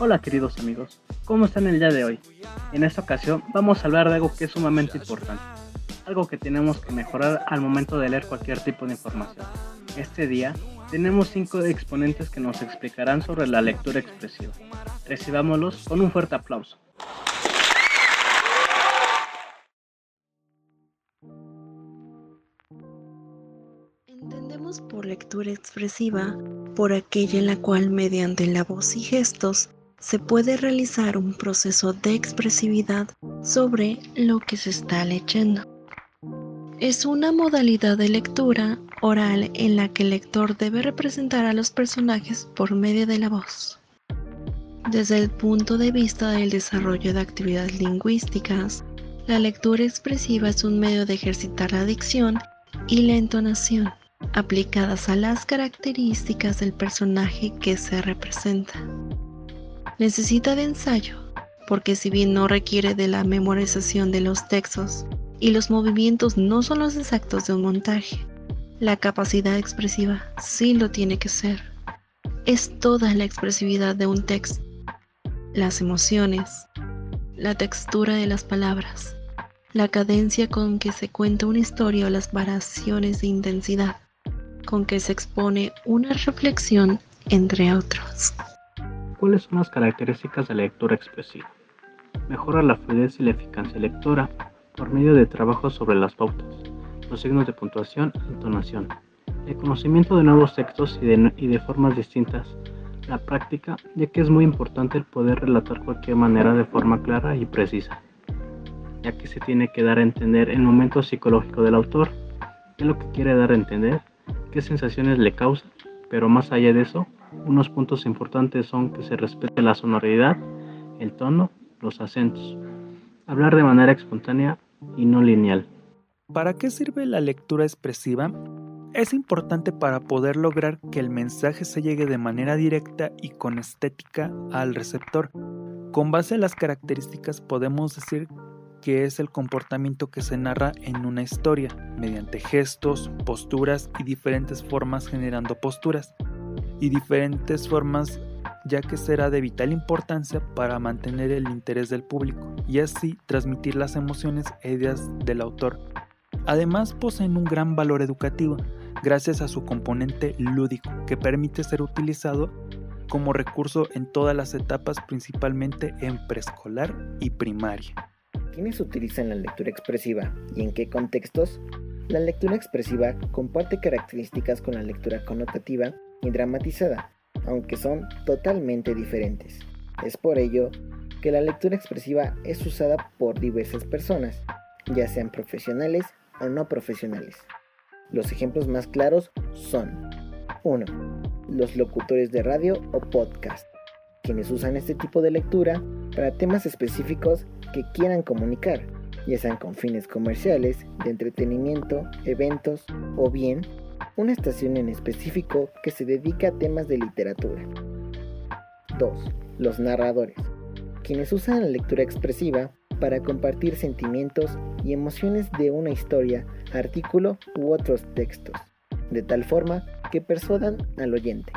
Hola queridos amigos, ¿cómo están el día de hoy? En esta ocasión vamos a hablar de algo que es sumamente importante, algo que tenemos que mejorar al momento de leer cualquier tipo de información. Este día tenemos cinco exponentes que nos explicarán sobre la lectura expresiva. Recibámoslos con un fuerte aplauso. Por lectura expresiva por aquella en la cual mediante la voz y gestos se puede realizar un proceso de expresividad sobre lo que se está leyendo. Es una modalidad de lectura oral en la que el lector debe representar a los personajes por medio de la voz. Desde el punto de vista del desarrollo de actividades lingüísticas, la lectura expresiva es un medio de ejercitar la dicción y la entonación, aplicadas a las características del personaje que se representa necesita de ensayo, porque si bien no requiere de la memorización de los textos y los movimientos no son los exactos de un montaje, la capacidad expresiva sí lo tiene que ser. Es toda la expresividad de un texto, las emociones, la textura de las palabras, la cadencia con que se cuenta una historia o las variaciones de intensidad con que se expone una reflexión, entre otros. ¿Cuáles son las características de la lectura expresiva? Mejora la fluidez y la eficacia lectora por medio de trabajos sobre las pautas, los signos de puntuación y entonación, el conocimiento de nuevos textos y de, formas distintas, la práctica, ya que es muy importante el poder relatar cualquier manera de forma clara y precisa, ya que se tiene que dar a entender el momento psicológico del autor, es lo que quiere dar a entender, qué sensaciones le causa, pero más allá de eso, unos puntos importantes son que se respete la sonoridad, el tono, los acentos. Hablar de manera espontánea y no lineal. ¿Para qué sirve la lectura expresiva? Es importante para poder lograr que el mensaje se llegue de manera directa y con estética al receptor. Con base a las características podemos decir que es el comportamiento que se narra en una historia, mediante gestos, posturas y diferentes formas generando posturas y diferentes formas ya que será de vital importancia para mantener el interés del público y así transmitir las emociones e ideas del autor. Además poseen un gran valor educativo gracias a su componente lúdico que permite ser utilizado como recurso en todas las etapas principalmente en preescolar y primaria. ¿Quiénes utilizan la lectura expresiva y en qué contextos? La lectura expresiva comparte características con la lectura connotativa y dramatizada, aunque son totalmente diferentes. Es por ello que la lectura expresiva es usada por diversas personas, ya sean profesionales o no profesionales. Los ejemplos más claros son 1. Los locutores de radio o podcast, quienes usan este tipo de lectura para temas específicos que quieran comunicar, ya sean con fines comerciales, de entretenimiento, eventos o bien una estación en específico que se dedica a temas de literatura. 2. Los narradores, quienes usan la lectura expresiva para compartir sentimientos y emociones de una historia, artículo u otros textos, de tal forma que persuadan al oyente.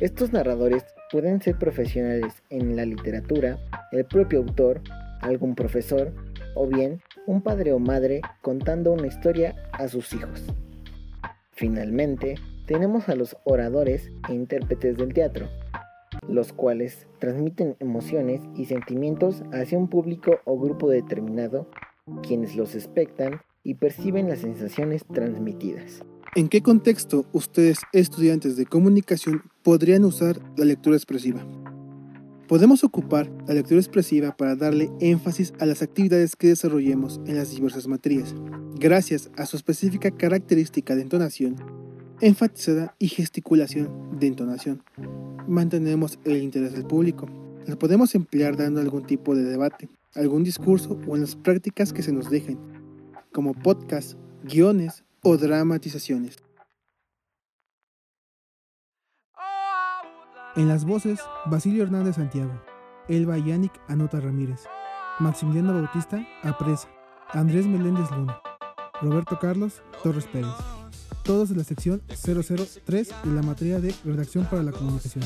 Estos narradores pueden ser profesionales en la literatura, el propio autor, algún profesor o bien un padre o madre contando una historia a sus hijos. Finalmente, tenemos a los oradores e intérpretes del teatro, los cuales transmiten emociones y sentimientos hacia un público o grupo determinado, quienes los expectan y perciben las sensaciones transmitidas. ¿En qué contexto ustedes, estudiantes de comunicación, podrían usar la lectura expresiva? Podemos ocupar la lectura expresiva para darle énfasis a las actividades que desarrollemos en las diversas materias, gracias a su específica característica de entonación, enfatizada y gesticulación de entonación. Mantenemos el interés del público. La podemos emplear dando algún tipo de debate, algún discurso o en las prácticas que se nos dejen, como podcast, guiones o dramatizaciones. En las voces, Basilio Hernández Santiago, Elba Yannick Anota Ramírez, Maximiliano Bautista Apresa, Andrés Meléndez Luna, Roberto Carlos Torres Pérez. Todos de la sección 003 de la materia de redacción para la comunicación.